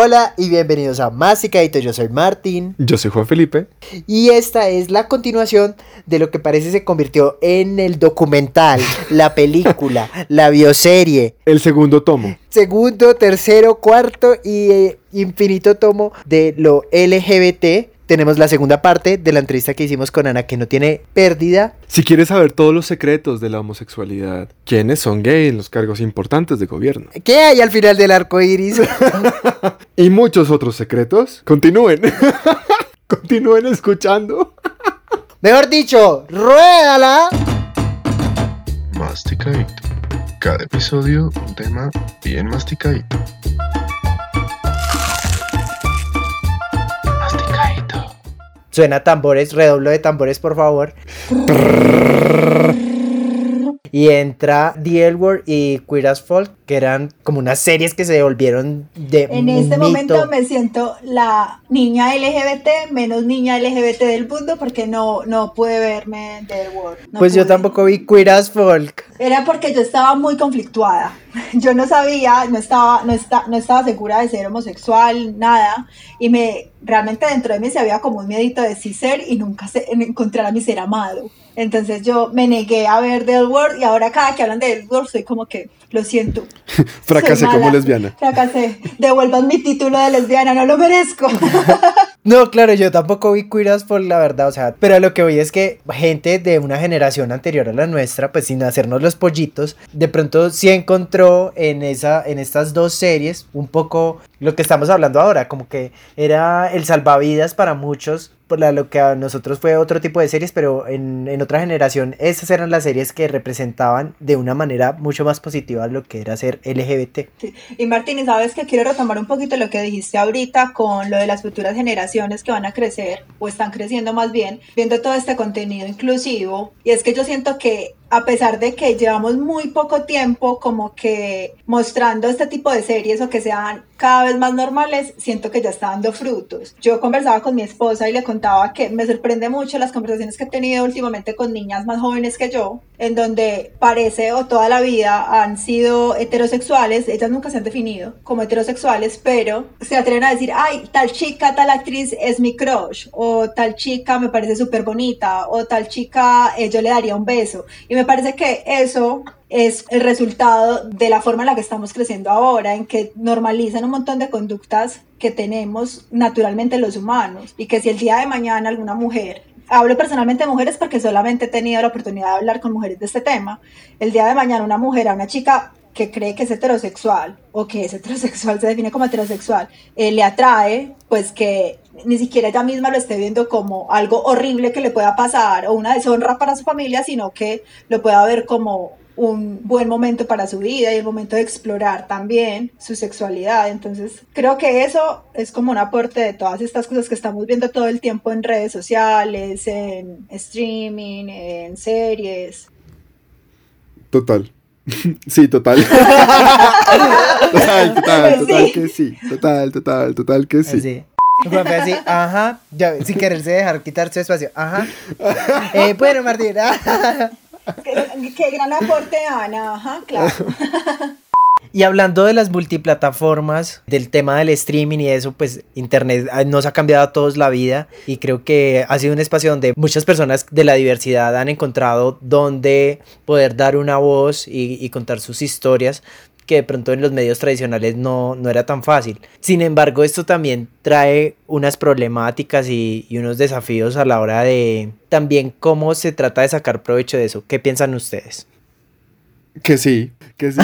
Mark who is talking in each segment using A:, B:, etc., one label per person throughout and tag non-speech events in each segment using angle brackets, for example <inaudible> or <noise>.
A: Hola y bienvenidos a Masticadito, yo soy Martín.
B: Yo soy Juan Felipe.
A: Y esta es la continuación de lo que parece se convirtió en el documental, la <laughs> película, la bioserie.
B: El segundo tomo.
A: Segundo, tercero, cuarto y eh, infinito tomo de lo LGBT tenemos la segunda parte de la entrevista que hicimos con Ana, que no tiene pérdida.
B: Si quieres saber todos los secretos de la homosexualidad, quiénes son gay en los cargos importantes de gobierno,
A: ¿qué hay al final del arco iris? <laughs>
B: y muchos otros secretos, continúen. <laughs> continúen escuchando.
A: Mejor dicho, ruédala.
C: Masticadito. Cada episodio un tema bien masticadito.
A: Suena tambores, redoblo de tambores, por favor. y entra The L y Queer as Folk, que eran como unas series que se volvieron de
D: En este momento me siento la niña LGBT menos niña LGBT del mundo porque no, no pude verme The World.
A: pues yo tampoco vi Queer as Folk.
D: Era porque yo estaba muy conflictuada. <laughs> Yo no sabía, no estaba, no, está, no estaba segura de ser homosexual, nada. Y me realmente dentro de mí se había como un miedito de sí ser y nunca se, encontrar a mi ser amado. Entonces yo me negué a ver The World y ahora cada que hablan de The World soy como que, lo siento. <laughs>
B: Fracasé como lesbiana.
D: Fracasé. Devuelvan mi título de lesbiana, no lo merezco. <laughs>
A: no, claro, yo tampoco vi Queer por la verdad, o sea, pero lo que voy es que gente de una generación anterior a la nuestra, pues sin hacernos los pollitos, de pronto sí encontró en, esa, en estas dos series un poco lo que estamos hablando ahora, como que era el salvavidas para muchos por lo que a nosotros fue otro tipo de series, pero en, en, otra generación esas eran las series que representaban de una manera mucho más positiva lo que era ser LGBT.
D: Y Martín, ¿sabes que quiero retomar un poquito lo que dijiste ahorita con lo de las futuras generaciones que van a crecer o están creciendo más bien, viendo todo este contenido inclusivo? Y es que yo siento que a pesar de que llevamos muy poco tiempo como que mostrando este tipo de series o que sean cada vez más normales, siento que ya está dando frutos. Yo conversaba con mi esposa y le contaba que me sorprende mucho las conversaciones que he tenido últimamente con niñas más jóvenes que yo, en donde parece o toda la vida han sido heterosexuales, ellas nunca se han definido como heterosexuales, pero se atreven a decir, ay, tal chica, tal actriz es mi crush, o tal chica me parece súper bonita, o tal chica eh, yo le daría un beso. Y me parece que eso es el resultado de la forma en la que estamos creciendo ahora, en que normalizan un montón de conductas que tenemos naturalmente los humanos y que si el día de mañana alguna mujer, hablo personalmente de mujeres porque solamente he tenido la oportunidad de hablar con mujeres de este tema, el día de mañana una mujer a una chica que cree que es heterosexual o que es heterosexual, se define como heterosexual, eh, le atrae, pues que ni siquiera ella misma lo esté viendo como algo horrible que le pueda pasar o una deshonra para su familia, sino que lo pueda ver como un buen momento para su vida y el momento de explorar también su sexualidad. Entonces, creo que eso es como un aporte de todas estas cosas que estamos viendo todo el tiempo en redes sociales, en streaming, en series.
B: Total. <laughs> Sí, total. <laughs> total, total, total que sí. Total, total, total que sí.
A: sí. así, ajá, ya, sin quererse dejar quitar su espacio, ajá. <laughs> Eh, bueno, Martín,
D: qué, gran aporte, Ana, ajá, claro. <laughs>
A: Y hablando de las multiplataformas, del tema del streaming y eso, pues Internet ah, nos ha cambiado a todos la vida y creo que ha sido un espacio donde muchas personas de la diversidad han encontrado donde poder dar una voz y, contar sus historias que de pronto en los medios tradicionales no, no, era tan fácil. Sin embargo, esto también trae unas problemáticas y, y, unos desafíos a la hora de también cómo se trata de sacar provecho de eso. ¿Qué piensan ustedes?
B: Que sí, que sí,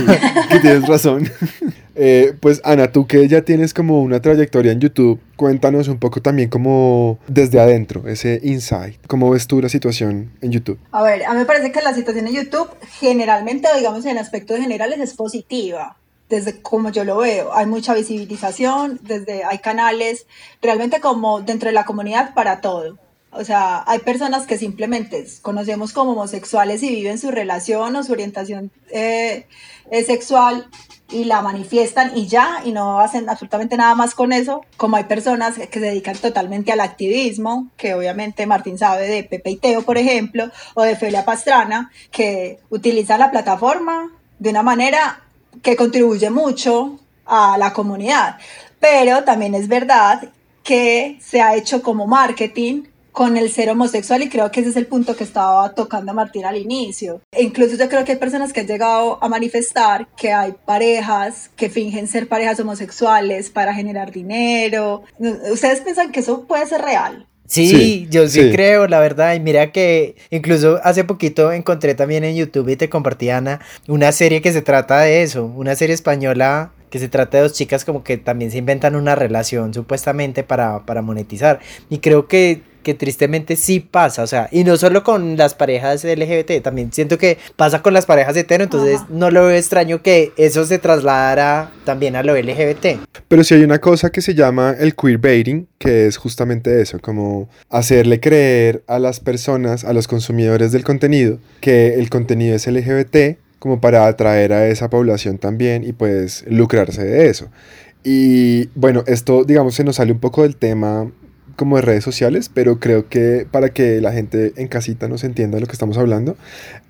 B: que tienes razón. <laughs> Eh, pues Ana, tú que ya tienes como una trayectoria en YouTube, cuéntanos un poco también como desde adentro, ese insight, cómo ves tú la situación en YouTube.
D: A ver, a mí me parece que la situación en YouTube generalmente, digamos en aspectos generales, es positiva desde como yo lo veo. Hay mucha visibilización, desde hay canales, realmente como dentro de la comunidad para todo. O sea, hay personas que simplemente conocemos como homosexuales y viven su relación o su orientación eh, sexual y la manifiestan y ya, y no hacen absolutamente nada más con eso, como hay personas que se dedican totalmente al activismo, que obviamente Martín sabe de Pepe y Teo, por ejemplo, o de Felia Pastrana, que utilizan la plataforma de una manera que contribuye mucho a la comunidad. Pero también es verdad que se ha hecho como marketing con el ser homosexual y creo que ese es el punto que estaba tocando Martín al inicio. E incluso yo creo que hay personas que han llegado a manifestar que hay parejas que fingen ser parejas homosexuales para generar dinero. ¿Ustedes piensan que eso puede ser real?
A: Sí, yo sí, creo, la verdad. Y mira que incluso hace poquito encontré también en YouTube y te compartí, Ana, una serie que se trata de eso, una serie española que se trata de dos chicas como que también se inventan una relación supuestamente para, para monetizar. Y creo que que tristemente sí pasa, o sea, y no solo con las parejas LGBT, también siento que pasa con las parejas hetero, entonces no lo veo extraño que eso se trasladara también a lo LGBT.
B: Pero si hay una cosa que se llama el queerbaiting, que es justamente eso, como hacerle creer a las personas, a los consumidores del contenido, que el contenido es LGBT, como para atraer a esa población también y pues lucrarse de eso. Y bueno, esto digamos se nos sale un poco del tema como de redes sociales, pero creo que para que la gente en casita nos entienda de lo que estamos hablando,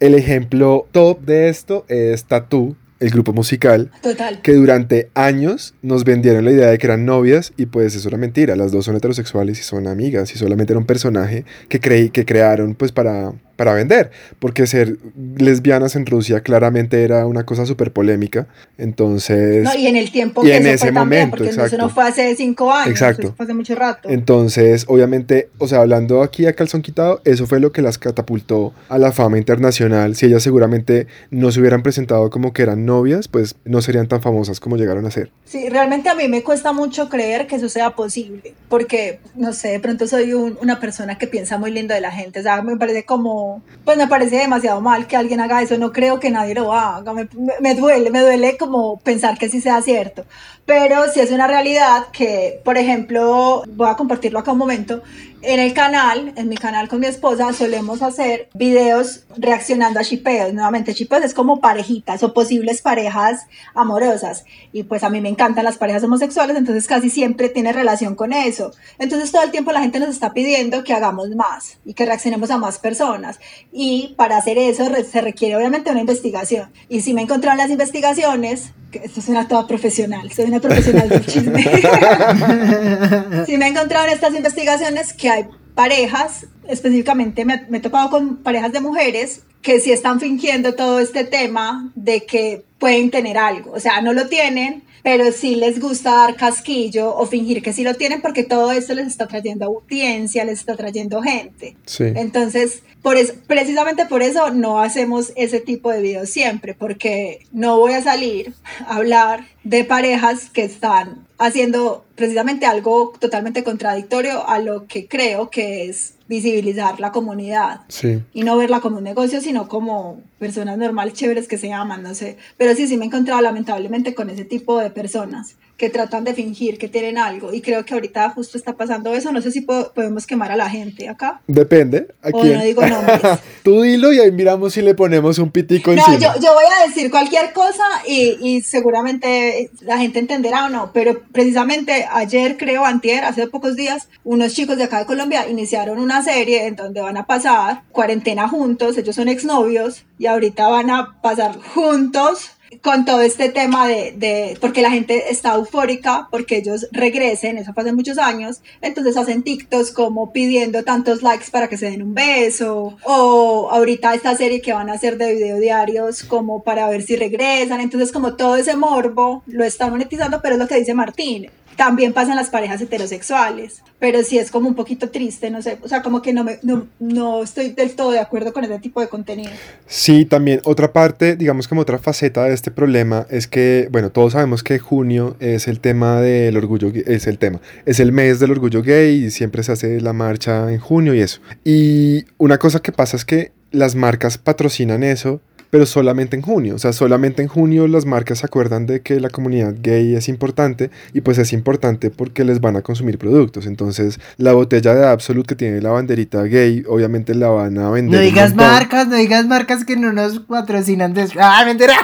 B: el ejemplo top de esto es Tattoo, el grupo musical,
D: Total.
B: que durante años nos vendieron la idea de que eran novias y pues eso era mentira, las dos son heterosexuales y son amigas y solamente era un personaje que, creí, que crearon pues para para vender, porque ser lesbianas en Rusia claramente era una cosa súper polémica, entonces...
D: No, y en el tiempo
B: y
D: que
B: en
D: eso
B: ese
D: fue también,
B: momento,
D: porque
B: exacto.
D: eso no fue hace cinco años,
B: Exacto.
D: eso fue hace mucho rato.
B: Entonces, obviamente, o sea, hablando aquí a calzón quitado, eso fue lo que las catapultó a la fama internacional. Si ellas seguramente no se hubieran presentado como que eran novias, pues no serían tan famosas como llegaron a ser.
D: Sí, realmente a mí me cuesta mucho creer que eso sea posible, porque, no sé, de pronto soy un- una persona que piensa muy lindo de la gente, o sea, me parece como, pues me parece demasiado mal que alguien haga eso, no creo que nadie lo haga, me, me- duele, me duele como pensar que sí sea cierto, pero sí es una realidad que, por ejemplo, voy a compartirlo acá un momento, en el canal, en mi canal con mi esposa, solemos hacer videos reaccionando a shipeos. Nuevamente, shipeos es como parejitas o posibles parejas amorosas. Y pues a mí me encantan las parejas homosexuales, entonces casi siempre tiene relación con eso. Entonces todo el tiempo la gente nos está pidiendo que hagamos más y que reaccionemos a más personas. Y para hacer eso se requiere obviamente una investigación. Y si me encontraron las investigaciones, esto suena toda profesional, soy una profesional del chisme. <laughs> sí me he encontrado en estas investigaciones que hay parejas, específicamente me, me he topado con parejas de mujeres que sí están fingiendo todo este tema de que pueden tener algo, o sea, no lo tienen, pero sí les gusta dar casquillo o fingir que sí lo tienen porque todo esto les está trayendo audiencia, les está trayendo gente.
B: Sí.
D: Entonces, por eso, precisamente por eso no hacemos ese tipo de videos siempre, porque no voy a salir a hablar de parejas que están haciendo precisamente algo totalmente contradictorio a lo que creo que es visibilizar la comunidad
B: Sí.
D: y no verla como un negocio, sino como personas normales, chéveres que se aman, no sé. Pero sí, sí me he encontrado lamentablemente con ese tipo de personas que tratan de fingir que tienen algo y creo que ahorita justo está pasando eso. No sé si po- podemos quemar a la gente acá.
B: Depende. ¿A
D: O
B: quién?
D: no digo nombres. <laughs>
B: Tú dilo y ahí miramos si le ponemos un pitico
D: No,
B: encima.
D: yo, yo voy a decir cualquier cosa y, y seguramente la gente entenderá o no, pero precisamente ayer, creo, antier, hace pocos días, unos chicos de acá de Colombia iniciaron una serie en donde van a pasar cuarentena juntos, ellos son exnovios y ahorita van a pasar juntos con todo este tema de, de, porque la gente está eufórica, porque ellos regresen, eso fue hace muchos años, entonces hacen TikToks como pidiendo tantos likes para que se den un beso, o ahorita esta serie que van a hacer de video diarios como para ver si regresan, entonces como todo ese morbo lo están monetizando, pero es lo que dice Martín, también pasan las parejas heterosexuales, pero sí es como un poquito triste, no sé, o sea, como que no, me, no, no estoy del todo de acuerdo con ese tipo de contenido.
B: Sí, también otra parte, digamos como otra faceta de este problema es que, bueno, todos sabemos que junio es el tema del orgullo, es el tema, es el mes del orgullo gay y siempre se hace la marcha en junio y eso. Y una cosa que pasa es que las marcas patrocinan eso, pero solamente en junio, o sea, solamente en junio las marcas se acuerdan de que la comunidad gay es importante y pues es importante porque les van a consumir productos. Entonces, la botella de Absolute que tiene la banderita gay, obviamente la van a vender.
A: No digas marcas, no digas marcas que no nos patrocinan. des- ¡Ah, mentira!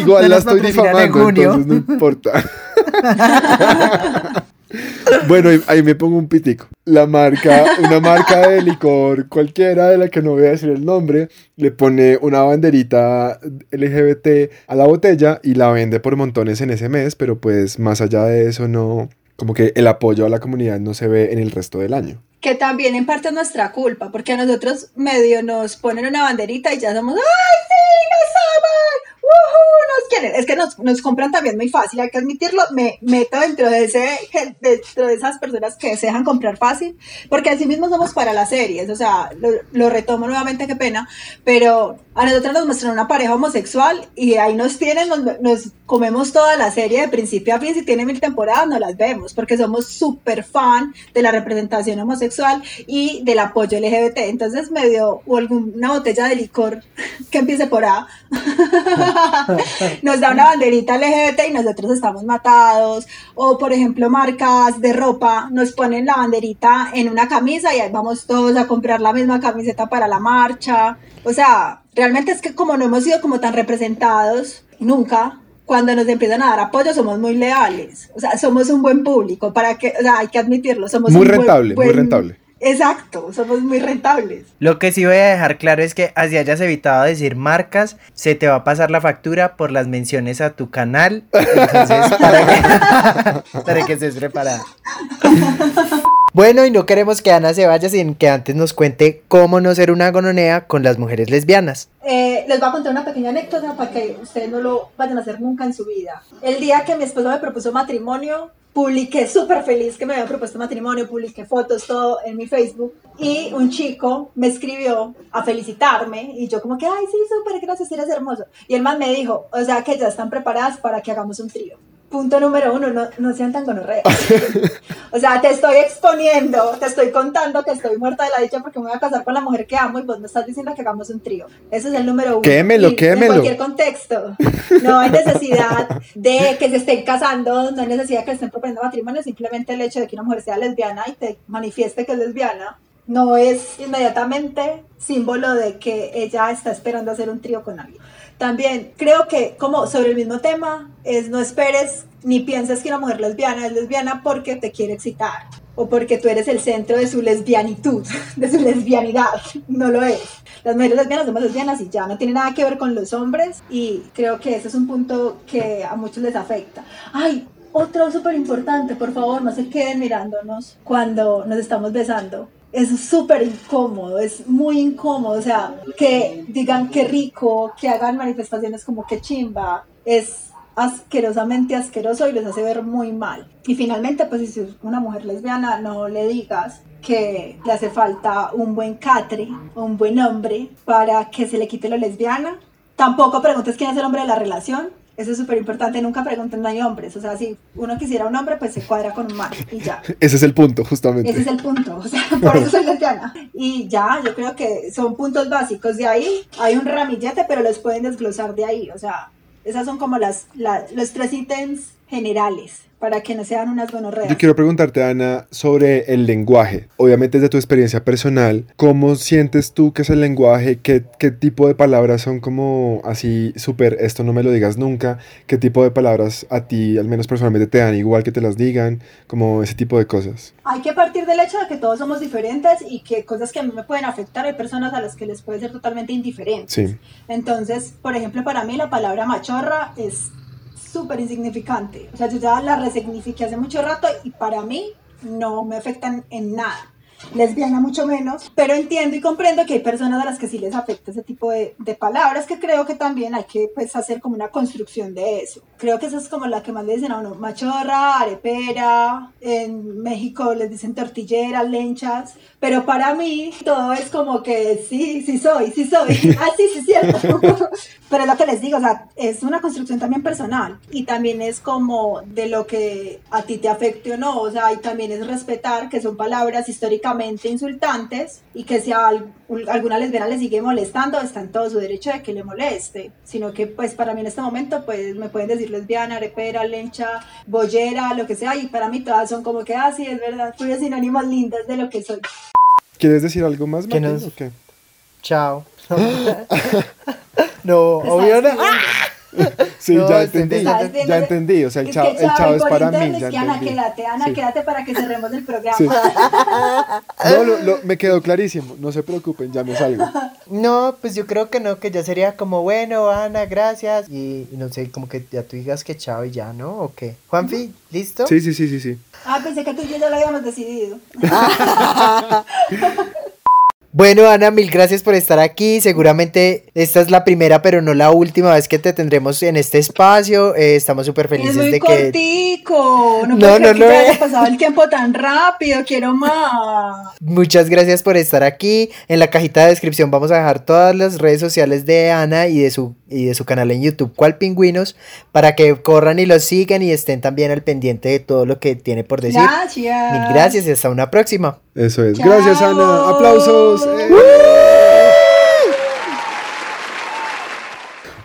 B: Igual
A: No
B: la estoy
A: en
B: difamando,
A: junio.
B: entonces no importa. <laughs> Bueno, ahí- me pongo un pitico. La marca, una marca de licor cualquiera de la que no voy a decir el nombre, le pone una banderita LGBT a la botella y la vende por montones en ese mes, pero pues más allá de eso no, como que el apoyo a la comunidad no se ve en el resto del año.
D: Que también en parte es nuestra culpa, porque a nosotros medio nos ponen una banderita y ya somos, ¡ay, sí, nos aman! ¡Woohoo! Nos quieren. Es que nos, nos compran también muy fácil, hay que admitirlo. Me meto dentro de, ese, dentro de esas personas que se dejan comprar fácil, porque así mismo somos para las series. O sea, lo, retomo nuevamente, qué pena, pero a nosotros nos muestran una pareja homosexual y ahí nos tienen, nos comemos toda la serie de principio a fin. Si tiene mil temporadas, no las vemos, porque somos súper fan de la representación homosexual y del apoyo LGBT. Entonces me dio o alguna botella de licor <laughs> que empiece por A. <laughs> nos da una banderita LGBT y nosotros estamos matados. O por ejemplo, marcas de ropa nos ponen la banderita en una camisa y ahí vamos todos a comprar la misma camiseta para la marcha. O sea, realmente es que como no hemos sido como tan representados nunca, cuando nos empiezan a dar apoyo somos muy leales. O sea, somos un buen público, para que, o sea, hay que admitirlo, somos
B: Muy
D: un buen-
B: rentable, muy
D: buen-
B: rentable.
D: Exacto, somos muy rentables.
A: Lo que sí voy a dejar claro es que así hayas evitado decir marcas, se te va a pasar la factura por las menciones a tu canal. Entonces, <laughs> para que, <laughs> para que estés preparada. Bueno, y no queremos que Ana se vaya sin que antes nos cuente cómo no ser una gononea con las mujeres lesbianas.
D: Eh, les voy a contar una pequeña anécdota para que ustedes no lo vayan a hacer nunca en su vida. El día que mi esposo me propuso matrimonio, publiqué súper feliz que me había propuesto matrimonio, publiqué fotos, todo en mi Facebook. Y un chico me escribió a felicitarme y yo como que, ay, sí, súper, gracias, eres hermoso. Y el man me dijo, o sea que ya están preparadas para que hagamos un trío. Punto número uno, no, no sean tan gonorreas. O sea, te estoy exponiendo, te estoy contando que estoy muerta de la dicha porque me voy a casar con la mujer que amo y vos me estás diciendo que hagamos un trío. Ese es el número uno.
B: Quémelo,
D: Y
B: quémelo.
D: En cualquier contexto. No hay necesidad de que se estén casando, no hay necesidad de que estén proponiendo matrimonio, simplemente el hecho de que una mujer sea lesbiana y te manifieste que es lesbiana no es inmediatamente símbolo de que ella está esperando hacer un trío con alguien. También creo que como sobre el mismo tema es no esperes ni pienses que una mujer lesbiana es lesbiana porque te quiere excitar o porque tú eres el centro de su lesbianitud, <laughs> de su lesbianidad. No lo es. Las mujeres lesbianas somos lesbianas y ya no tiene nada que ver con los hombres y creo que ese es un punto que a muchos les afecta. Ay, otro súper importante, por favor, no se queden mirándonos cuando nos estamos besando. Es súper incómodo, es muy incómodo, o sea, que digan qué rico, que hagan manifestaciones como que chimba, es asquerosamente asqueroso y les hace ver muy mal. Y finalmente, pues si es una mujer lesbiana, no le digas que le hace falta un buen catre, un buen hombre para que se le quite lo lesbiana. Tampoco preguntes quién es el hombre de la relación. Eso es súper importante, nunca pregunten no hay hombres. O sea, si uno quisiera un hombre, pues se cuadra con un man y ya. <laughs>
B: Ese es el punto, justamente.
D: Ese es el punto, o sea, <laughs> por eso soy lesbiana. Y ya, yo creo que son puntos básicos. De ahí hay un ramillete, pero los pueden desglosar de ahí. O sea, esas son como las, la- los tres ítems generales para que no sean unas gonorreas.
B: Yo quiero preguntarte, Ana, sobre el lenguaje. Obviamente, desde tu experiencia personal, ¿cómo sientes tú que es el lenguaje? ¿Qué, qué tipo de palabras son como así, súper, esto no me lo digas nunca? ¿Qué tipo de palabras a ti, al menos personalmente, te dan igual que te las digan? Como ese tipo de cosas.
D: Hay que partir del hecho de que todos somos diferentes y que cosas que a mí me pueden afectar hay personas a las que les puede ser totalmente indiferente.
B: Sí.
D: Entonces, por ejemplo, para mí la palabra machorra es súper insignificante. O sea, yo ya la resignifiqué hace mucho rato y para mí no me afectan en nada. Lesbiana mucho menos, pero entiendo y comprendo que hay personas a las que sí les afecta ese tipo de, de palabras que creo que también hay que pues hacer como una construcción de eso. Creo que esa es como la que más le dicen a uno, machorra, arepera, en México les dicen tortilleras, lenchas, pero para mí todo es como que sí, sí soy, sí soy, <laughs> ah, sí, sí, cierto. <laughs> Pero es lo que les digo, o sea, es una construcción también personal y también es como de lo que a ti te afecte o no, o sea, y también es respetar que son palabras insultantes y que si a al- alguna lesbiana le sigue molestando, está en todo su derecho de que le moleste, sino que pues para mí en este momento pues me pueden decir lesbiana, arepera, lencha, bollera, lo que sea, y para mí todas son como que, ah, sí, es verdad, puros sinónimos lindos de lo que soy.
B: ¿Quieres decir algo más, Martín,
A: nos-
B: o qué?
A: Chao. <laughs> <laughs> no, obvio no. <laughs>
B: Sí,
A: No,
B: ya entendí. Ya entendí. O sea, el
D: Es
B: chavo,
D: que
B: el chavo es para mí. Ya
D: es que Ana, quédate, Ana,
B: Sí.
D: quédate para que cerremos el programa.
B: Sí. <laughs> No, lo- lo- me quedó clarísimo. No se preocupen, ya me salgo.
A: No, pues yo creo que no, que ya sería como, bueno, Ana, gracias. Y, y no sé, como que ya tú digas que chao y ya, ¿no? ¿O qué? Juanfi, ¿listo?
B: Sí, sí, sí, sí, sí.
D: Ah, pensé que tú y yo ya lo habíamos decidido. <laughs>
A: Bueno, Ana, mil gracias por estar aquí. Seguramente esta es la primera, pero no la última vez que te tendremos en este espacio. Eh, estamos súper
D: Es
A: felices
D: muy
A: de que...
D: cortico. No,
A: No,
D: puedo
A: no
D: creer que
A: es.
D: haya pasado el tiempo tan rápido. Quiero más.
A: Muchas gracias por estar aquí. En la cajita de descripción vamos a dejar todas las redes sociales de Ana y de su, y de su canal en YouTube, ¿Cuál Pingüinos? Para que corran y los sigan y estén también al pendiente de todo lo que tiene por decir.
D: Gracias.
A: Mil gracias y hasta una próxima.
B: Eso es.
D: Chao.
B: Gracias, Ana. Aplausos. ¡Eh!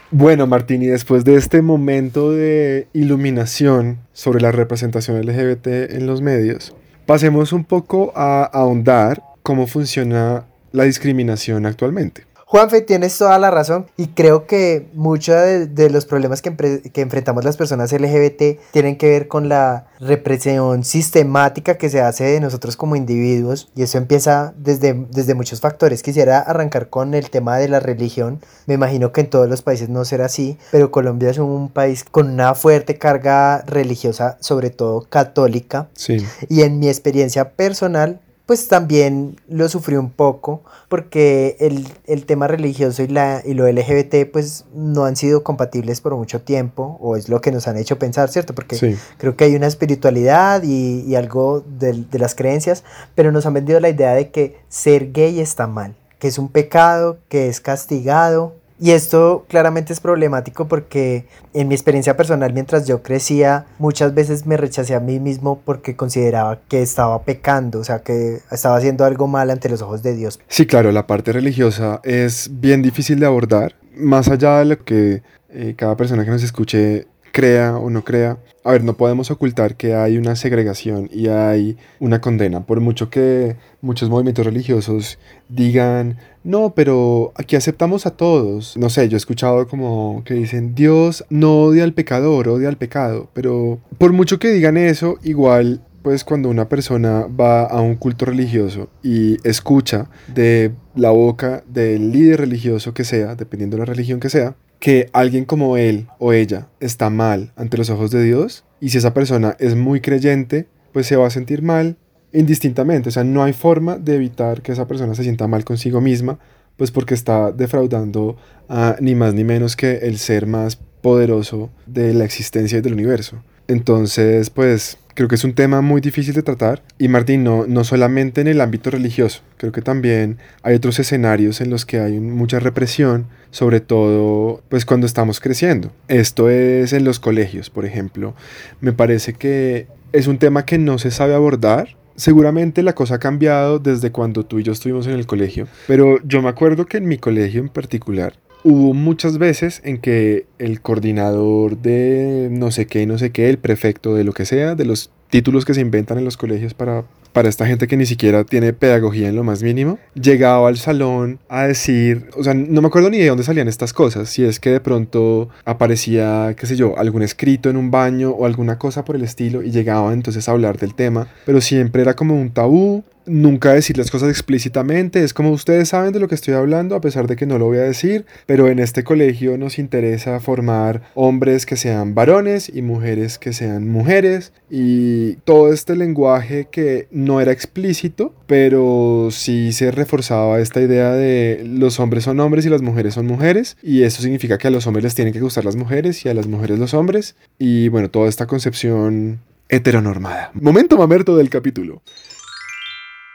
B: Bueno, Martín, y después de este momento de iluminación sobre la representación LGBT en los medios, pasemos un poco a ahondar cómo funciona la discriminación actualmente.
A: Juanfe, tienes toda la razón y creo que muchos de, de los problemas que, que enfrentamos las personas LGBT tienen que ver con la represión sistemática que se hace de nosotros como individuos y eso empieza desde, desde muchos factores. Quisiera arrancar con el tema de la religión. Me imagino que en todos los países no será así, pero Colombia es un país con una fuerte carga religiosa, sobre todo católica.
B: Sí.
A: Y en mi experiencia personal, pues también lo sufrí un poco, porque el, el tema religioso y, la, y lo LGBT pues no han sido compatibles por mucho tiempo, o es lo que nos han hecho pensar, ¿cierto? Porque
B: Sí.
A: creo que hay una espiritualidad y, y algo de, de las creencias, pero nos han vendido la idea de que ser gay está mal, que es un pecado, que es castigado. Y esto claramente es problemático porque en mi experiencia personal mientras yo crecía muchas veces me rechacé a mí mismo porque consideraba que estaba pecando, o sea que estaba haciendo algo mal ante los ojos de Dios.
B: Sí, claro, la parte religiosa es bien difícil de abordar, más allá de lo que eh, cada persona que nos escuche crea o no crea. A ver, no podemos ocultar que hay una segregación y hay una condena, por mucho que muchos movimientos religiosos digan, no, pero aquí aceptamos a todos. No sé, yo he escuchado como que dicen, Dios no odia al pecador, odia al pecado, pero por mucho que digan eso, igual pues cuando una persona va a un culto religioso y escucha de la boca del líder religioso que sea, dependiendo de la religión que sea, que alguien como él o ella está mal ante los ojos de Dios, y si esa persona es muy creyente, pues se va a sentir mal indistintamente. O sea, no hay forma de evitar que esa persona se sienta mal consigo misma, pues porque está defraudando a ni más ni menos que el ser más poderoso de la existencia y del universo. Entonces, pues creo que es un tema muy difícil de tratar. Y Martín, no, no solamente en el ámbito religioso, creo que también hay otros escenarios en los que hay mucha represión, sobre todo pues cuando estamos creciendo. Esto es en los colegios, por ejemplo. Me parece que es un tema que no se sabe abordar. Seguramente la cosa ha cambiado desde cuando tú y yo estuvimos en el colegio, pero yo me acuerdo que en mi colegio en particular hubo muchas veces en que el coordinador de no sé qué, no sé qué, el prefecto de lo que sea, de los títulos que se inventan en los colegios para, para esta gente que ni siquiera tiene pedagogía en lo más mínimo, llegaba al salón a decir, o sea, no me acuerdo ni de dónde salían estas cosas, si es que de pronto aparecía, qué sé yo, algún escrito en un baño o alguna cosa por el estilo y llegaba entonces a hablar del tema, pero siempre era como un tabú, nunca decir las cosas explícitamente. Es como ustedes saben de lo que estoy hablando, a pesar de que no lo voy a decir, pero en este colegio nos interesa formar hombres que sean varones y mujeres que sean mujeres y todo este lenguaje que no era explícito, pero sí se reforzaba esta idea de los hombres son hombres y las mujeres son mujeres y eso significa que a los hombres les tienen que gustar las mujeres y a las mujeres los hombres y bueno, toda esta concepción heteronormada. Momento mamerto del capítulo.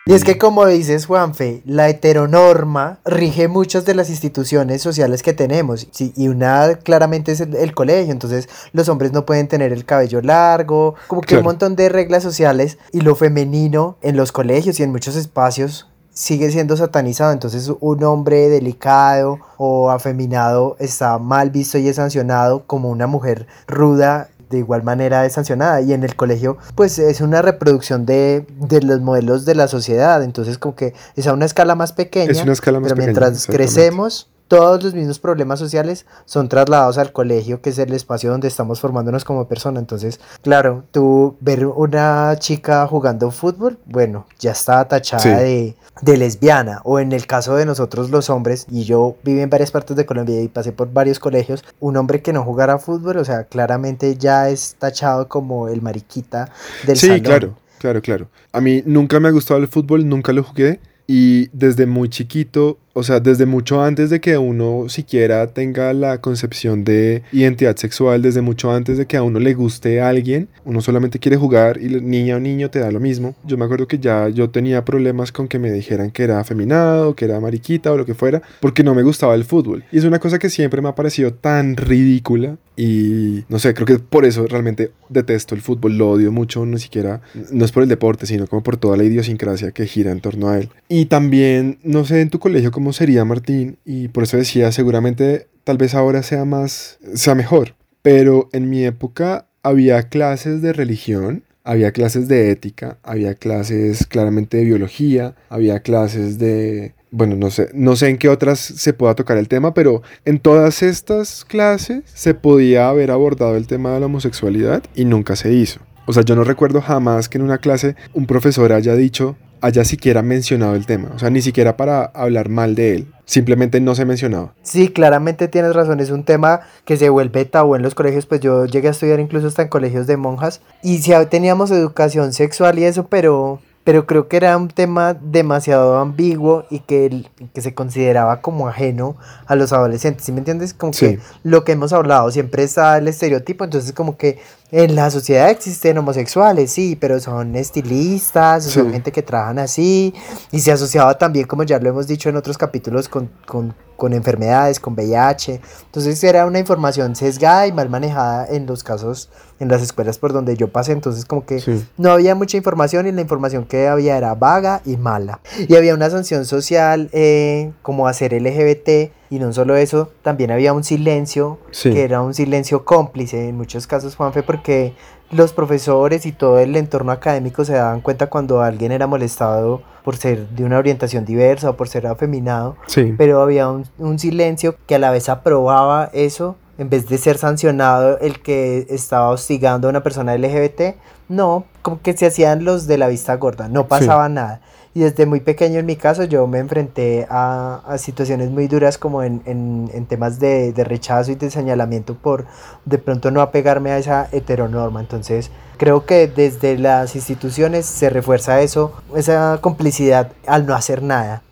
A: Y es que como dices Juanfe, la heteronorma rige muchas de las instituciones sociales que tenemos. Sí, y una claramente es el, el colegio. Entonces los hombres no pueden tener el cabello largo. Como que
B: Claro.
A: un montón de reglas sociales. Y lo femenino en los colegios y en muchos espacios sigue siendo satanizado. Entonces un hombre delicado o afeminado está mal visto y es sancionado como una mujer ruda de igual manera es sancionada. Y en el colegio pues es una reproducción de, de los modelos de la sociedad. Entonces como que es a una escala más pequeña
B: Es una escala más
A: pero
B: pequeña,
A: mientras crecemos todos los mismos problemas sociales son trasladados al colegio, que es el espacio donde estamos formándonos como persona. Entonces, claro, tú ver una chica jugando fútbol, bueno, ya está tachada de, de lesbiana. O en el caso de nosotros los hombres, y yo viví en varias partes de Colombia y pasé por varios colegios, un hombre que no jugara fútbol, o sea, claramente ya es tachado como el mariquita del
B: Sí,
A: salón.
B: claro, claro, claro. A mí nunca me ha gustado el fútbol, nunca lo jugué. Y desde muy chiquito, o sea, desde mucho antes de que uno siquiera tenga la concepción de identidad sexual, desde mucho antes de que a uno le guste a alguien, uno solamente quiere jugar y niña o niño te da lo mismo. Yo me acuerdo que ya yo tenía problemas con que me dijeran que era afeminado, que era mariquita o lo que fuera, porque no me gustaba el fútbol. Y es una cosa que siempre me ha parecido tan ridícula y no sé, creo que por eso realmente detesto el fútbol, lo odio mucho, ni siquiera, no es por el deporte, sino como por toda la idiosincrasia que gira en torno a él. Y también, no sé en tu colegio cómo sería Martín, y por eso decía, seguramente tal vez ahora sea más, sea mejor, pero en mi época había clases de religión, había clases de ética, había clases claramente de biología, había clases de bueno, no sé, no sé en qué otras se pueda tocar el tema, pero en todas estas clases se podía haber abordado el tema de la homosexualidad y nunca se hizo. O sea, yo no recuerdo jamás que en una clase un profesor haya dicho, haya siquiera mencionado el tema. O sea, ni siquiera para hablar mal de él. Simplemente no se mencionaba.
A: Sí, claramente tienes razón, es un tema que se vuelve tabú en los colegios, pues yo llegué a estudiar incluso hasta en colegios de monjas y sí teníamos educación sexual y eso, pero pero creo que era un tema demasiado ambiguo y que, que se consideraba como ajeno a los adolescentes, ¿sí me entiendes? Como
B: Sí.
A: que lo que hemos hablado siempre está el estereotipo, entonces como que en la sociedad existen homosexuales, sí, pero son estilistas, son
B: Sí.
A: gente que trabajan así, y se asociaba también, como ya lo hemos dicho en otros capítulos, con, con, con enfermedades, con VIH, entonces era una información sesgada y mal manejada en los casos, en las escuelas por donde yo pasé, entonces como que
B: Sí.
A: no había mucha información y la información que había era vaga y mala. Y había una sanción social eh, como hacer LGBT y no solo eso, también había un silencio
B: Sí.
A: que era un silencio cómplice en muchos casos, Juanfe, porque los profesores y todo el entorno académico se daban cuenta cuando alguien era molestado por ser de una orientación diversa o por ser afeminado,
B: Sí.
A: pero había un, un silencio que a la vez aprobaba eso en vez de ser sancionado el que estaba hostigando a una persona LGBT, no, como que se hacían los de la vista gorda, no pasaba nada. Y desde muy pequeño en mi caso yo me enfrenté a, a situaciones muy duras como en, en- en temas de, de rechazo y de señalamiento por de pronto no apegarme a esa heteronorma. Entonces creo que desde las instituciones se refuerza eso, esa complicidad al no hacer nada.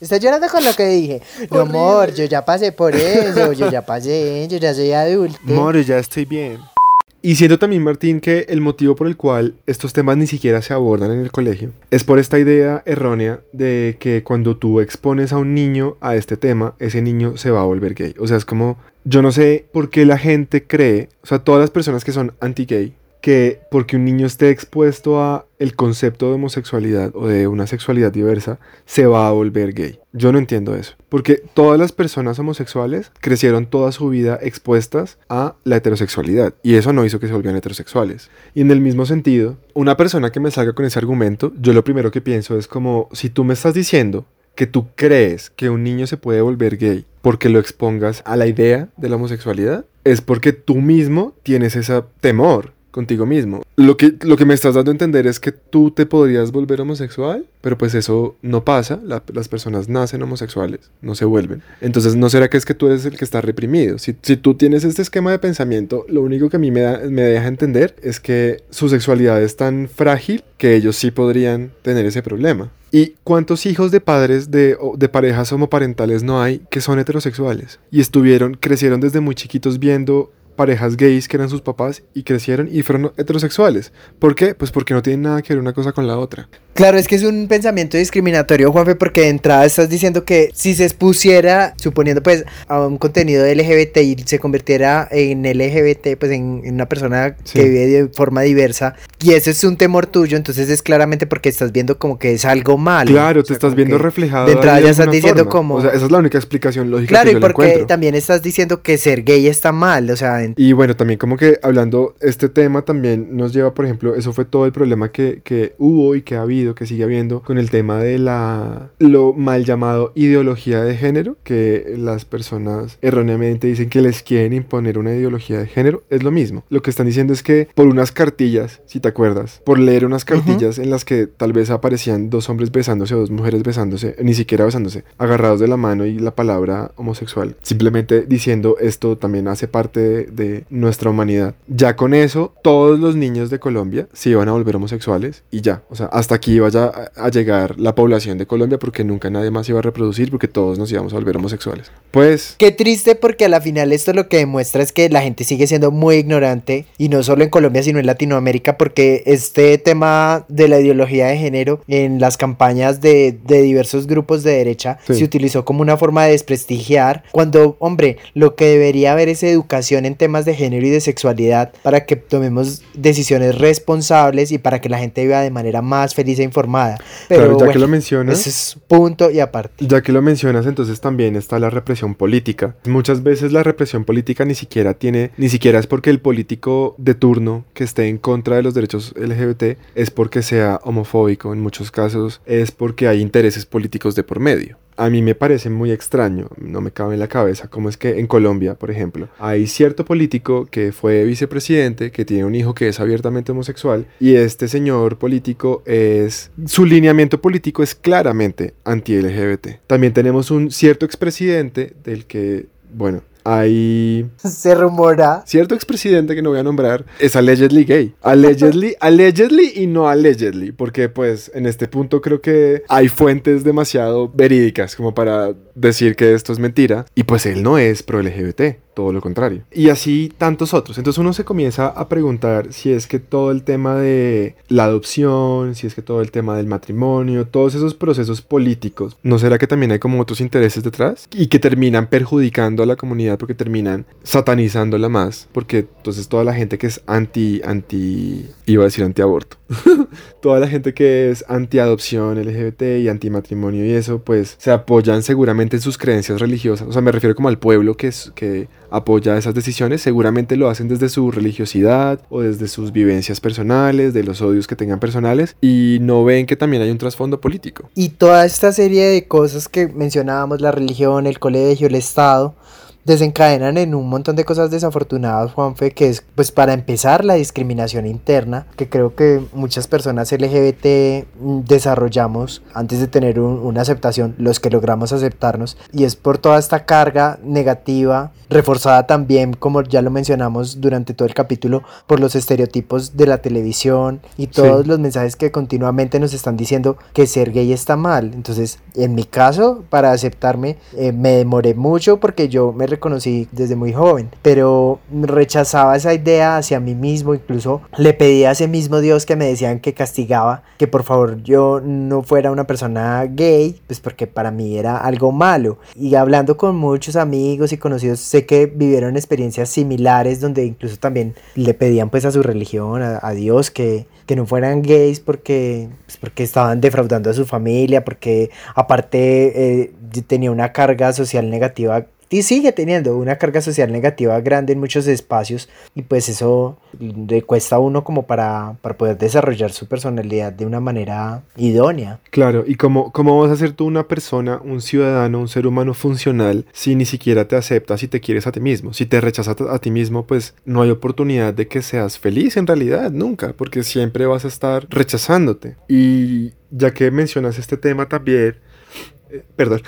A: Estás llorando con lo que dije. No, amor, yo ya pasé por eso, yo ya pasé, yo ya soy adulto.
B: More, ya estoy bien. Y siento también, Martín, que el motivo por el cual estos temas ni siquiera se abordan en el colegio es por esta idea errónea de que cuando tú expones a un niño a este tema, ese niño se va a volver gay. O sea, es como, yo no sé por qué la gente cree, o sea, todas las personas que son anti-gay, que porque un niño esté expuesto a el concepto de homosexualidad o de una sexualidad diversa, se va a volver gay. Yo no entiendo eso. Porque todas las personas homosexuales crecieron toda su vida expuestas a la heterosexualidad. Y eso no hizo que se volvieran heterosexuales. Y en el mismo sentido, una persona que me salga con ese argumento, yo lo primero que pienso es como, si tú me estás diciendo que tú crees que un niño se puede volver gay porque lo expongas a la idea de la homosexualidad, es porque tú mismo tienes ese temor contigo mismo. Lo que, lo que me estás dando a entender es que tú te podrías volver homosexual, pero pues eso no pasa. La- las personas nacen homosexuales, no se vuelven. Entonces, ¿no será que es que tú eres el que está reprimido? Si, si tú tienes este esquema de pensamiento, lo único que a mí me, da- me deja entender es que su sexualidad es tan frágil que ellos sí podrían tener ese problema. ¿Y cuántos hijos de padres de, de parejas homoparentales no hay que son heterosexuales? Y estuvieron, crecieron desde muy chiquitos viendo parejas gays que eran sus papás y crecieron y fueron heterosexuales. ¿Por qué? Pues porque no tienen nada que ver una cosa con la otra.
A: Claro, es que es un pensamiento discriminatorio, Juanfe, porque de entrada estás diciendo que si se expusiera, suponiendo pues a un contenido LGBT y se convirtiera en LGBT, pues en, en una persona
B: Sí.
A: que vive de forma diversa, y ese es un temor tuyo, entonces es claramente porque estás viendo como que es algo malo.
B: Claro,
A: O
B: te
A: sea,
B: estás
A: como
B: viendo reflejado.
A: De entrada ya estás diciendo
B: forma.
A: como...
B: O sea, esa es la única explicación lógica
A: Claro,
B: que
A: y
B: yo le
A: porque
B: encuentro.
A: también estás diciendo que ser gay está mal, o sea,
B: Y bueno, también como que hablando, este tema también nos lleva, por ejemplo, eso fue todo el problema que, que hubo y que ha habido habido, que sigue habiendo con el tema de la lo mal llamado ideología de género, que las personas erróneamente dicen que les quieren imponer una ideología de género, es lo mismo. Lo que están diciendo es que por unas cartillas, si te acuerdas, por leer unas cartillas en las que tal vez aparecían dos hombres besándose o dos mujeres besándose, ni siquiera besándose, agarrados de la mano y la palabra homosexual, simplemente diciendo esto también hace parte de, nuestra humanidad. Ya con eso, todos los niños de Colombia se iban a volver homosexuales y ya, o sea, hasta aquí iba ya a, llegar la población de Colombia porque nunca nadie más iba a reproducir porque todos nos íbamos a volver homosexuales. Pues
A: Qué triste porque a la final esto lo que demuestra es que la gente sigue siendo muy ignorante y no solo en Colombia sino en Latinoamérica porque este tema de la ideología de género en las campañas de, de diversos grupos de derecha
B: Sí.
A: se utilizó como una forma de desprestigiar cuando, hombre, lo que debería haber es educación en temas de género y de sexualidad para que tomemos decisiones responsables y para que la gente viva de manera más feliz e informada. Pero
B: claro, ya que lo mencionas,
A: ese es punto y aparte.
B: Ya que lo mencionas, entonces también está la represión política. Muchas veces la represión política ni siquiera tiene, ni siquiera es porque el político de turno que esté en contra de los derechos LGBT es porque sea homofóbico. En muchos casos es porque hay intereses políticos de por medio. A mí me parece muy extraño, no me cabe en la cabeza, cómo es que en Colombia, por ejemplo, hay cierto político que fue vicepresidente, que tiene un hijo que es abiertamente homosexual, y este señor político es, su lineamiento político es claramente anti-LGBT. También tenemos un cierto expresidente del que, bueno, hay
A: Se rumora
B: cierto expresidente que no voy a nombrar es allegedly gay. Allegedly, allegedly y no allegedly, porque pues en este punto creo que hay fuentes demasiado verídicas como para decir que esto es mentira y pues él no es pro LGBT, todo lo contrario. Y así tantos otros. Entonces uno se comienza a preguntar si es que todo el tema de la adopción, si es que todo el tema del matrimonio, todos esos procesos políticos, ¿no será que también hay como otros intereses detrás? Y que terminan perjudicando a la comunidad porque terminan satanizándola más, porque entonces toda la gente que es anti, anti, iba a decir antiaborto, <laughs> toda la gente que es anti adopción LGBT y anti matrimonio y eso, pues se apoyan seguramente en sus creencias religiosas. O sea, me refiero como al pueblo que, es, que apoya esas decisiones, seguramente lo hacen desde su religiosidad o desde sus vivencias personales, de los odios que tengan personales y no ven que también hay un trasfondo político.
A: Y toda esta serie de cosas que mencionábamos, la religión, el colegio, el Estado, desencadenan en un montón de cosas desafortunadas, Juanfe, que es, pues para empezar, la discriminación interna, que creo que muchas personas LGBT mm, desarrollamos antes de tener un- una aceptación, los que logramos aceptarnos, y es por toda esta carga negativa, reforzada también, como ya lo mencionamos durante todo el capítulo, por los estereotipos de la televisión y todos los mensajes que continuamente nos están diciendo que ser gay está mal. Entonces, en mi caso, para aceptarme, eh, me demoré mucho porque yo me reconocí desde muy joven, pero rechazaba esa idea hacia mí mismo, incluso le pedí a ese mismo Dios que me decían que castigaba, que por favor yo no fuera una persona gay, pues porque para mí era algo malo. Y hablando con muchos amigos y conocidos, sé que vivieron experiencias similares donde incluso también le pedían pues a su religión, a, a Dios, que, que no fueran gays porque, pues, porque estaban defraudando a su familia, porque aparte eh, tenía una carga social negativa y sigue teniendo una carga social negativa grande en muchos espacios y pues eso le cuesta a uno como para, para poder desarrollar su personalidad de una manera idónea.
B: Claro, y cómo, cómo vas a ser tú una persona, un ciudadano, un ser humano funcional si ni siquiera te aceptas y te quieres a ti mismo. Si te rechazas a, ti mismo, pues no hay oportunidad de que seas feliz en realidad, nunca, porque siempre vas a estar rechazándote. Y ya que mencionas este tema también, eh, perdón.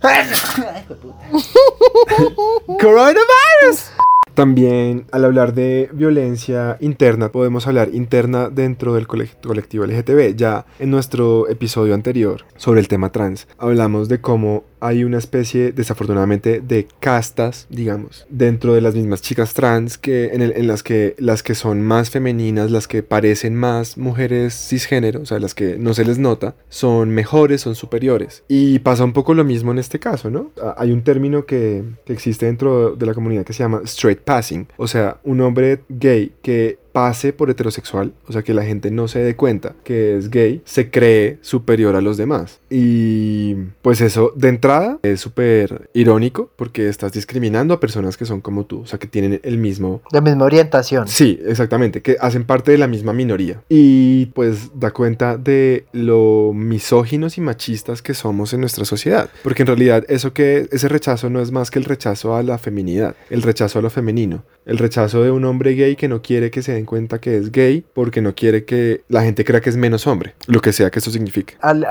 B: <laughs> Coronavirus. También al hablar de violencia interna, podemos hablar interna dentro del cole- colectivo LGTB. Ya en nuestro episodio anterior sobre el tema trans, hablamos de cómo hay una especie, desafortunadamente, de castas, digamos, dentro de las mismas chicas trans, que en, las que las que son más femeninas, las que parecen más mujeres cisgénero, o sea, las que no se les nota, son mejores, son superiores. Y pasa un poco lo mismo en este caso, ¿no? Hay un término que, que existe dentro de la comunidad que se llama straight passing, o sea, un hombre gay que pase por heterosexual, o sea, que la gente no se dé cuenta que es gay, se cree superior a los demás. Y pues eso de entrada es súper irónico porque estás discriminando a personas que son como tú, o sea, que tienen el mismo...
A: La misma orientación.
B: Sí, exactamente, que hacen parte de la misma minoría. Y pues da cuenta de lo misóginos y machistas que somos en nuestra sociedad. Porque en realidad eso que ese rechazo no es más que el rechazo a la feminidad, el rechazo a lo femenino, el rechazo de un hombre gay que no quiere que se den cuenta que es gay porque no quiere que la gente crea que es menos hombre, lo que sea que eso signifique.
A: Al,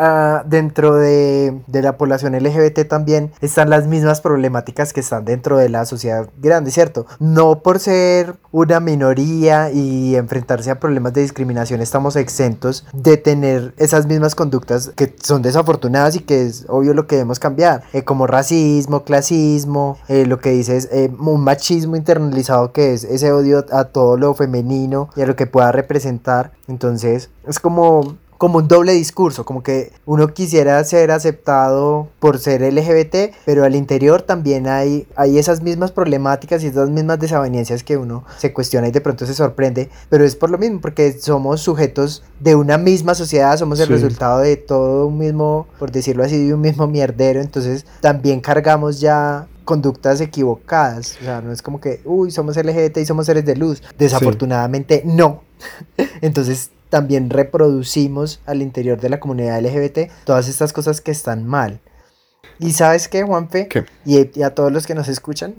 A: dentro de, de la población LGBT también están las mismas problemáticas que están dentro de la sociedad grande, ¿cierto? No por ser una minoría y enfrentarse a problemas de discriminación estamos exentos de tener esas mismas conductas que son desafortunadas y que es obvio lo que debemos cambiar, eh, como racismo, clasismo, eh, lo que dices, eh, un machismo internalizado que es ese odio a todo lo femenino y a lo que pueda representar. Entonces es como como un doble discurso, como que uno quisiera ser aceptado por ser LGBT, pero al interior también hay, hay esas mismas problemáticas y esas mismas desavenencias que uno se cuestiona y de pronto se sorprende, pero es por lo mismo, porque somos sujetos de una misma sociedad, somos el resultado de todo un mismo, por decirlo así, de un mismo mierdero, entonces también cargamos ya conductas equivocadas, o sea, no es como que, uy, somos LGBT y somos seres de luz, desafortunadamente no. <laughs> Entonces también reproducimos al interior de la comunidad LGBT todas estas cosas que están mal. ¿Y sabes qué, Juanfe?
B: ¿Qué?
A: Y, a todos los que nos escuchan.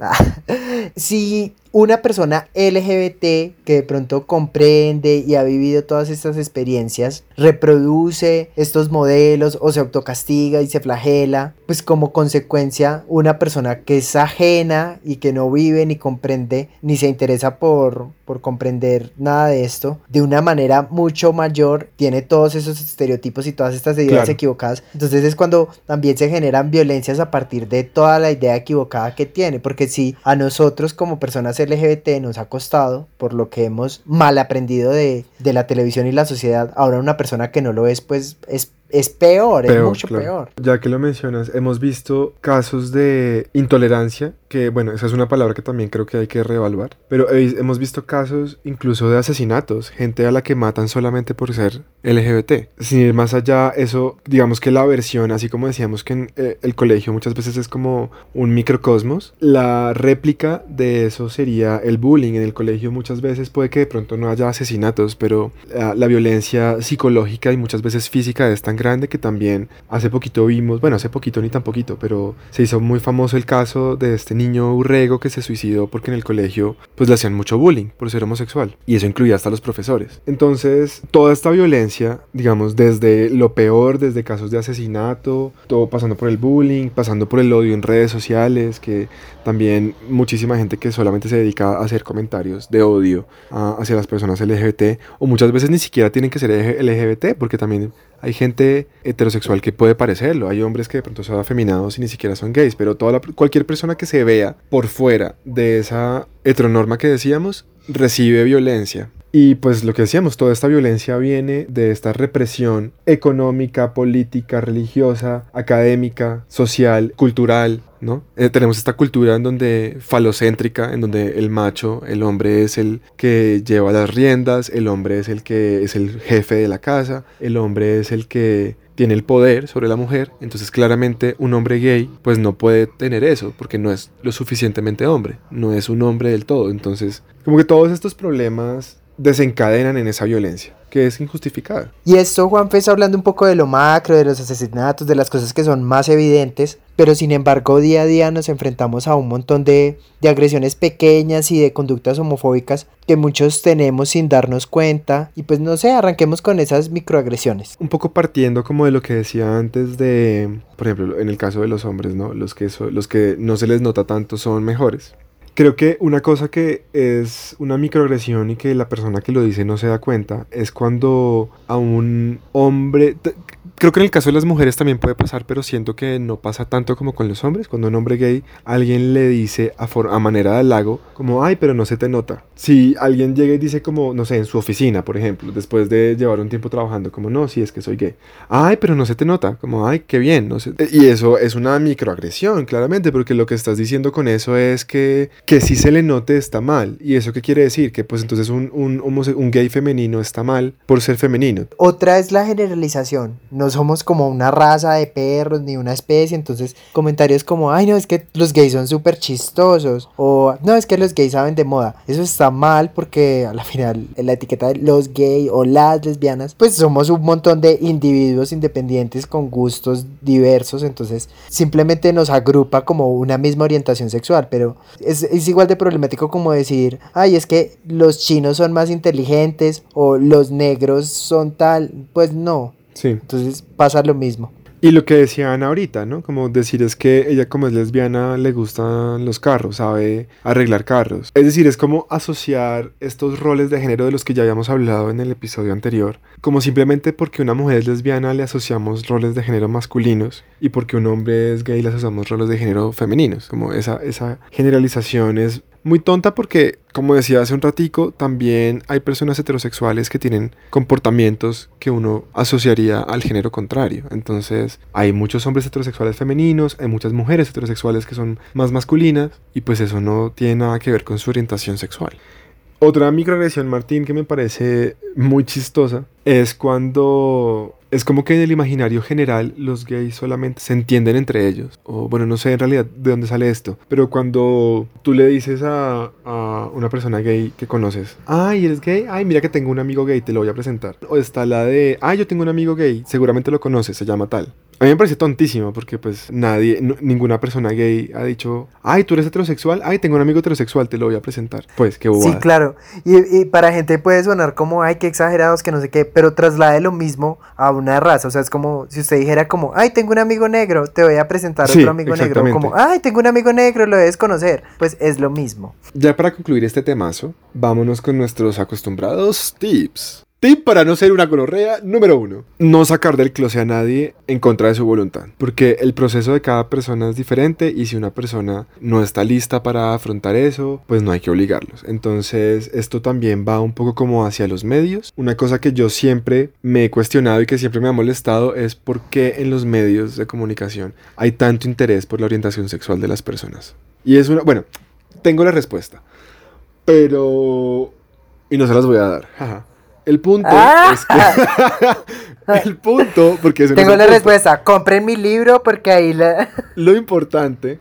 A: <laughs> si una persona LGBT que de pronto comprende y ha vivido todas estas experiencias, reproduce estos modelos o se autocastiga y se flagela, pues como consecuencia una persona que es ajena y que no vive ni comprende ni se interesa por, por comprender nada de esto, de una manera mucho mayor tiene todos esos estereotipos y todas estas ideas equivocadas. Entonces es cuando también se generan violencias a partir de toda la idea equivocada que tiene, porque si a nosotros como personas LGBT nos ha costado, por lo que hemos mal aprendido de, de la televisión y la sociedad, ahora una persona que no lo es, pues es es peor, es mucho peor.
B: Ya que lo mencionas, hemos visto casos de intolerancia, que bueno, esa es una palabra que también creo que hay que reevaluar, pero hemos visto casos incluso de asesinatos, gente a la que matan solamente por ser LGBT. Sin ir más allá, eso, digamos que la versión, así como decíamos que en eh, el colegio muchas veces es como un microcosmos, la réplica de eso sería el bullying. En el colegio muchas veces puede que de pronto no haya asesinatos, pero la, la violencia psicológica y muchas veces física es tan grande que también hace poquito vimos, bueno, hace poquito ni tan poquito, pero se hizo muy famoso el caso de este niño Urrego que se suicidó porque en el colegio pues le hacían mucho bullying por ser homosexual y eso incluía hasta los profesores. Entonces, toda esta violencia, digamos, desde lo peor, desde casos de asesinato, todo pasando por el bullying, pasando por el odio en redes sociales, que también muchísima gente que solamente se dedica a hacer comentarios de odio hacia las personas LGBT o muchas veces ni siquiera tienen que ser LGBT porque también hay gente heterosexual que puede parecerlo, hay hombres que de pronto son afeminados y ni siquiera son gays, pero toda cualquier persona que se vea por fuera de esa heteronorma que decíamos recibe violencia. Y pues lo que decíamos, toda esta violencia viene de esta represión económica, política, religiosa, académica, social, cultural, ¿no? Eh, tenemos esta cultura en donde falocéntrica, en donde el macho, el hombre es el que lleva las riendas, el hombre es el que es el jefe de la casa, el hombre es el que tiene el poder sobre la mujer, entonces claramente un hombre gay pues no puede tener eso porque no es lo suficientemente hombre, no es un hombre del todo, entonces como que todos estos problemas desencadenan en esa violencia que es injustificada.
A: Y esto, Juan está hablando un poco de lo macro, de los asesinatos, de las cosas que son más evidentes, pero sin embargo día a día nos enfrentamos a un montón de, de agresiones pequeñas y de conductas homofóbicas que muchos tenemos sin darnos cuenta y pues no sé, arranquemos con esas microagresiones.
B: Un poco partiendo como de lo que decía antes de, por ejemplo, en el caso de los hombres, ¿no? Los que, los que no se les nota tanto son mejores. Creo que una cosa que es una microagresión y que la persona que lo dice no se da cuenta es cuando a un hombre, Creo que en el caso de las mujeres también puede pasar, pero siento que no pasa tanto como con los hombres. Cuando un hombre gay, alguien le dice a, a manera de halago, como, ay, pero no se te nota. Si alguien llega y dice como, no sé, en su oficina, por ejemplo, después de llevar un tiempo trabajando, como, no, sí, es que soy gay. Ay, pero no se te nota. Como, ay, qué bien. No sé. Y eso es una microagresión, claramente, porque lo que estás diciendo con eso es que, que si se le note está mal. ¿Y eso qué quiere decir? Que pues entonces un, un, un gay femenino está mal por ser femenino.
A: Otra es la generalización. No somos como una raza de perros ni una especie. Entonces comentarios como, ay no, es que los gays son súper chistosos. O no, es que los gays saben de moda. Eso está mal porque a la final la etiqueta de los gays o las lesbianas, pues somos un montón de individuos independientes con gustos diversos. Entonces simplemente nos agrupa como una misma orientación sexual. Pero es, es igual de problemático como decir, ay, es que los chinos son más inteligentes o los negros son tal, pues no.
B: Sí.
A: Entonces pasa lo mismo.
B: Y lo que decía Ana ahorita, ¿no? Como decir es que ella como es lesbiana le gustan los carros, sabe arreglar carros. Es decir, es como asociar estos roles de género de los que ya habíamos hablado en el episodio anterior, como simplemente porque una mujer es lesbiana le asociamos roles de género masculinos y porque un hombre es gay le asociamos roles de género femeninos. Como esa, esa generalización es muy tonta porque, como decía hace un ratico, también hay personas heterosexuales que tienen comportamientos que uno asociaría al género contrario. Entonces, hay muchos hombres heterosexuales femeninos, hay muchas mujeres heterosexuales que son más masculinas y pues eso no tiene nada que ver con su orientación sexual. Otra microagresión, Martín, que me parece muy chistosa, es cuando es como que en el imaginario general los gays solamente se entienden entre ellos. O bueno, no sé en realidad de dónde sale esto. Pero cuando tú le dices a, a, una persona gay que conoces, ay, ¿eres gay? Ay, mira que tengo un amigo gay, te lo voy a presentar. O está la de, ay, yo tengo un amigo gay, seguramente lo conoces, se llama tal. A mí me parece tontísimo porque pues nadie, ninguna persona gay ha dicho, ay, tú eres heterosexual, ay, tengo un amigo heterosexual, te lo voy a presentar. Pues qué bobada.
A: Sí, claro. Y, y para gente puede sonar como, ay, qué exagerados, que no sé qué, pero traslade lo mismo a una raza. O sea, es como si usted dijera como, ay, tengo un amigo negro, te voy a presentar otro amigo negro. Como, ay, tengo un amigo negro, lo debes conocer. Pues es lo mismo.
B: Ya para concluir este temazo, vámonos con nuestros acostumbrados tips. Tip para no ser una gonorrea número uno. No sacar del closet a nadie en contra de su voluntad. Porque el proceso de cada persona es diferente y si una persona no está lista para afrontar eso, pues no hay que obligarlos. Entonces esto también va un poco como hacia los medios. Una cosa que yo siempre me he cuestionado y que siempre me ha molestado es por qué en los medios de comunicación hay tanto interés por la orientación sexual de las personas. Y es una... Bueno, tengo la respuesta. Pero... Y no se las voy a dar. Jaja. El punto ah. es que. <laughs> el punto, porque
A: eso Tengo la respuesta. Compren mi libro porque ahí la. <laughs>
B: Lo importante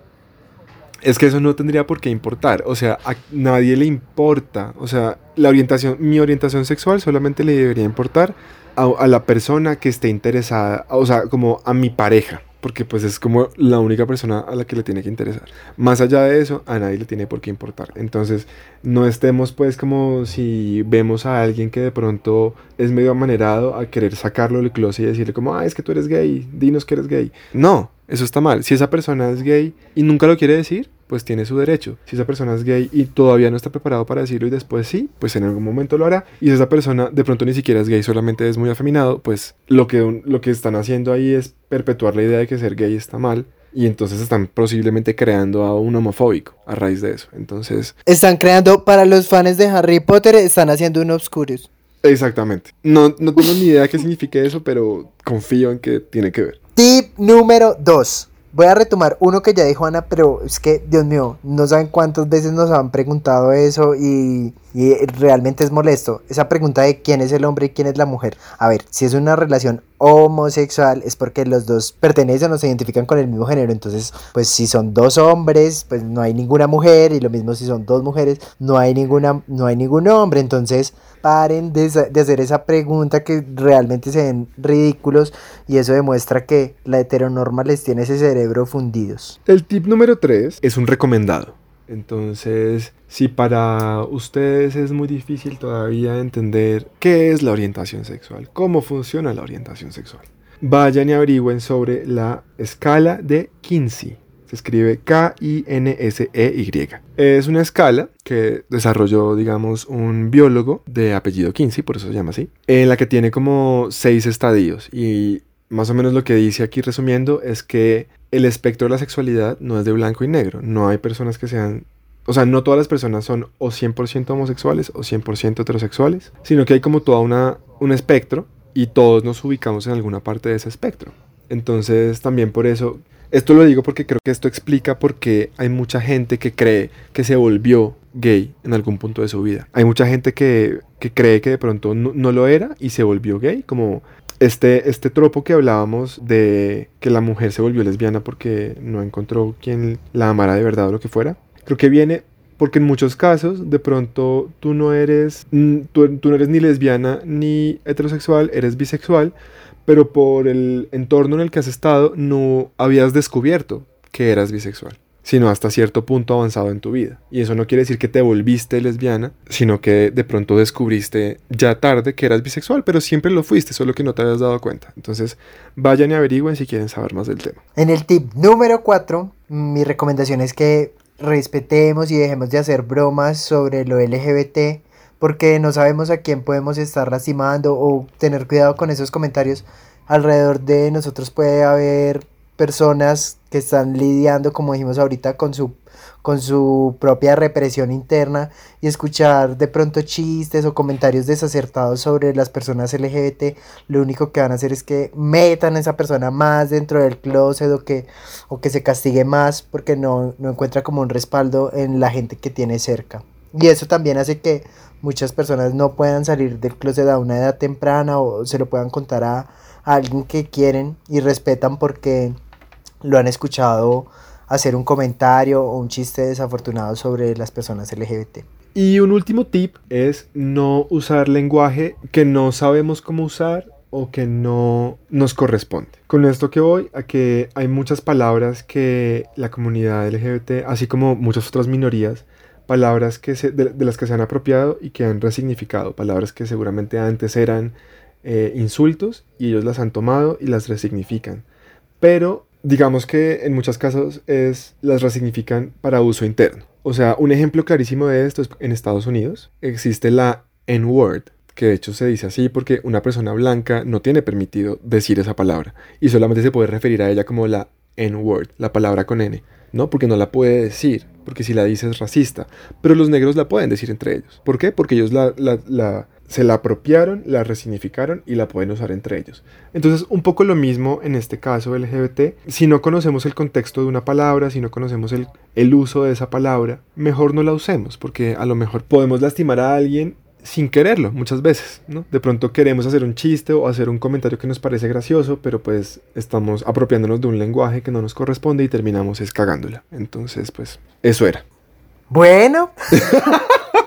B: es que eso no tendría por qué importar. O sea, a nadie le importa. O sea, la orientación, mi orientación sexual solamente le debería importar a la persona que esté interesada. O sea, como a mi pareja porque pues es como la única persona a la que le tiene que interesar. Más allá de eso, a nadie le tiene por qué importar. Entonces, no estemos pues como si vemos a alguien que de pronto es medio amanerado a querer sacarlo del closet y decirle como, ah, es que tú eres gay, dinos que eres gay. No, eso está mal. Si esa persona es gay y nunca lo quiere decir, pues tiene su derecho. Si esa persona es gay y todavía no está preparado para decirlo y después sí, pues en algún momento lo hará. Y si esa persona de pronto ni siquiera es gay, solamente es muy afeminado, pues lo que, lo que están haciendo ahí es perpetuar la idea de que ser gay está mal. Y entonces están posiblemente creando a un homofóbico a raíz de eso. Entonces...
A: Están creando, para los fans de Harry Potter, están haciendo un Obscurus.
B: Exactamente. No, no tengo ni idea qué significa eso, pero confío en que tiene que ver.
A: Tip número 2. Voy a retomar uno que ya dijo Ana, pero es que, Dios mío, no saben cuántas veces nos han preguntado eso y, y, realmente es molesto. Esa pregunta de quién es el hombre y quién es la mujer. A ver, si es una relación homosexual es porque los dos pertenecen o se identifican con el mismo género. Entonces, pues si son dos hombres, pues no hay ninguna mujer y lo mismo si son dos mujeres, no hay ninguna, no hay ningún hombre. Entonces, paren de, hacer esa pregunta que realmente se ven ridículos y eso demuestra que la heteronorma les tiene ese cerebro fundidos.
B: El tip número 3 es un recomendado. Entonces, si para ustedes es muy difícil todavía entender qué es la orientación sexual, cómo funciona la orientación sexual, vayan y averigüen sobre la escala de Kinsey. Se escribe K-I-N-S-E-Y. Es una escala que desarrolló, digamos, un biólogo de apellido Kinsey, por eso se llama así, en la que tiene como seis estadios y más o menos lo que dice aquí resumiendo es que el espectro de la sexualidad no es de blanco y negro. No hay personas que sean... O sea, no todas las personas son o 100% homosexuales o 100% heterosexuales, sino que hay como una, un espectro y todos nos ubicamos en alguna parte de ese espectro. Entonces, también por eso, esto lo digo porque creo que esto explica por qué hay mucha gente que cree que se volvió gay en algún punto de su vida. Hay mucha gente que, que cree que de pronto no, no, lo era y se volvió gay, como este, este tropo que hablábamos de que la mujer se volvió lesbiana porque no encontró quien la amara de verdad o lo que fuera. Creo que viene porque en muchos casos de pronto tú no eres, tú, tú no eres ni lesbiana ni heterosexual, eres bisexual, pero por el entorno en el que has estado no habías descubierto que eras bisexual sino hasta cierto punto avanzado en tu vida. Y eso no quiere decir que te volviste lesbiana, sino que de pronto descubriste ya tarde que eras bisexual, pero siempre lo fuiste, solo que no te habías dado cuenta. Entonces, vayan y averigüen si quieren saber más del tema.
A: En el tip número 4, mi recomendación es que respetemos y dejemos de hacer bromas sobre lo LGBT porque no sabemos a quién podemos estar lastimando o tener cuidado con esos comentarios. Alrededor de nosotros puede haber personas que están lidiando, como dijimos ahorita, con su, con su propia represión interna y escuchar de pronto chistes o comentarios desacertados sobre las personas LGBT, lo único que van a hacer es que metan a esa persona más dentro del closet o que, o que se castigue más porque no, no encuentra como un respaldo en la gente que tiene cerca. Y eso también hace que muchas personas no puedan salir del closet a una edad temprana o se lo puedan contar a, a alguien que quieren y respetan porque lo han escuchado hacer un comentario o un chiste desafortunado sobre las personas LGBT.
B: Y un último tip es no usar lenguaje que no sabemos cómo usar o que no nos corresponde. Con esto que voy a que hay muchas palabras que la comunidad LGBT, así como muchas otras minorías, palabras que se, de, las que se han apropiado y que han resignificado, palabras que seguramente antes eran eh, insultos y ellos las han tomado y las resignifican. Pero digamos que en muchos casos es, las resignifican para uso interno. O sea, un ejemplo clarísimo de esto es en Estados Unidos existe la N-word, que de hecho se dice así porque una persona blanca no tiene permitido decir esa palabra y solamente se puede referir a ella como la N-word, la palabra con N, ¿no? Porque no la puede decir, porque si la dice es racista, pero los negros la pueden decir entre ellos. ¿Por qué? Porque ellos la, la, la se la apropiaron, la resignificaron y la pueden usar entre ellos. Entonces, un poco lo mismo en este caso LGBT. Si no conocemos el contexto de una palabra, si no conocemos el, el, uso de esa palabra, mejor no la usemos, porque a lo mejor podemos lastimar a alguien sin quererlo muchas veces, ¿no? De pronto queremos hacer un chiste o hacer un comentario que nos parece gracioso, pero pues estamos apropiándonos de un lenguaje que no nos corresponde y terminamos escagándola. Entonces, pues, eso era.
A: Bueno. <laughs>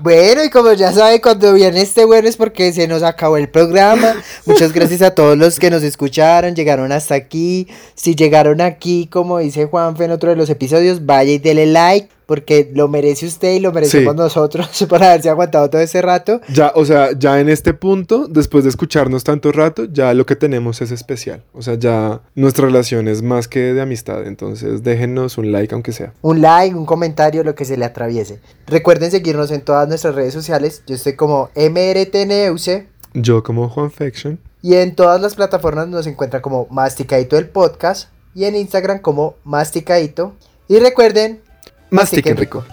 A: Bueno, y como ya saben, cuando viene este bueno es porque se nos acabó el programa. Muchas gracias a todos los que nos escucharon, llegaron hasta aquí. Si llegaron aquí, como dice Juanfe en otro de los episodios, vaya y dele like porque lo merece usted y lo merecemos sí. nosotros <laughs> por haberse aguantado todo ese rato.
B: Ya, o sea, ya en este punto, después de escucharnos tanto rato, ya lo que tenemos es especial. O sea, ya nuestra relación es más que de amistad. Entonces, déjenos un like, aunque sea.
A: Un like, un comentario, lo que se le atraviese. Recuerden seguirnos en todas nuestras redes sociales. Yo estoy como MRTNEUC.
B: Yo como Juanfection.
A: Y en todas las plataformas nos encuentra como Masticadito el podcast. Y en Instagram como Masticadito. Y recuerden
B: Mastiquen rico.